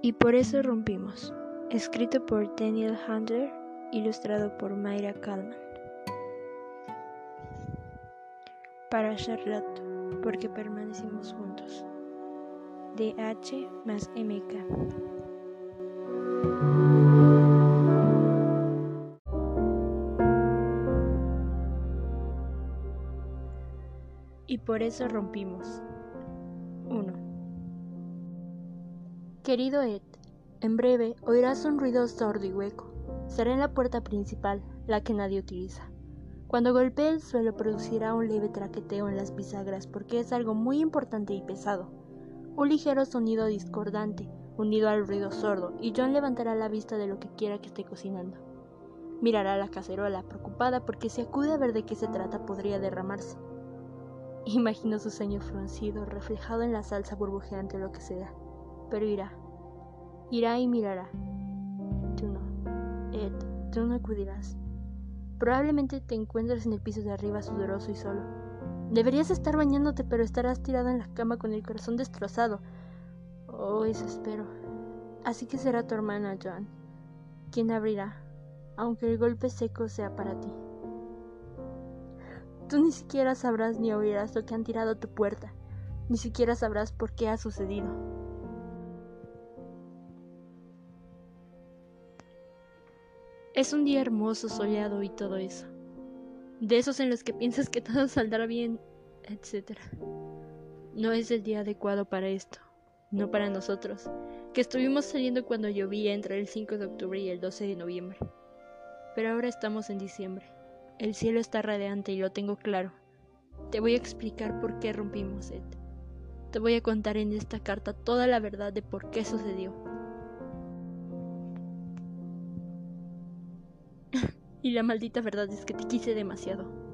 Y por eso rompimos. Escrito por Daniel Handler, ilustrado por Mayra Kalman. Para Charlotte, porque permanecimos juntos. De H más MK. Y por eso rompimos. 1. Querido Ed, en breve oirás un ruido sordo y hueco. Será en la puerta principal, la que nadie utiliza. Cuando golpee el suelo producirá un leve traqueteo en las bisagras porque es algo muy importante y pesado. Un ligero sonido discordante, unido al ruido sordo, y John levantará la vista de lo que quiera que esté cocinando. Mirará la cacerola, preocupada porque si acude a ver de qué se trata podría derramarse. Imagino su ceño fruncido reflejado en la salsa burbujeante lo que sea pero irá. Irá y mirará. Tú no. Ed, tú no acudirás. Probablemente te encuentres en el piso de arriba sudoroso y solo. Deberías estar bañándote, pero estarás tirado en la cama con el corazón destrozado. Oh, eso espero. Así que será tu hermana, John, quien abrirá, aunque el golpe seco sea para ti. Tú ni siquiera sabrás ni oirás lo que han tirado a tu puerta, ni siquiera sabrás por qué ha sucedido. Es un día hermoso, soleado y todo eso. De esos en los que piensas que todo saldrá bien, etc. No es el día adecuado para esto, no para nosotros, que estuvimos saliendo cuando llovía entre el 5 de octubre y el 12 de noviembre. Pero ahora estamos en diciembre. El cielo está radiante y lo tengo claro. Te voy a explicar por qué rompimos, Ed. Te voy a contar en esta carta toda la verdad de por qué sucedió. Y la maldita verdad es que te quise demasiado.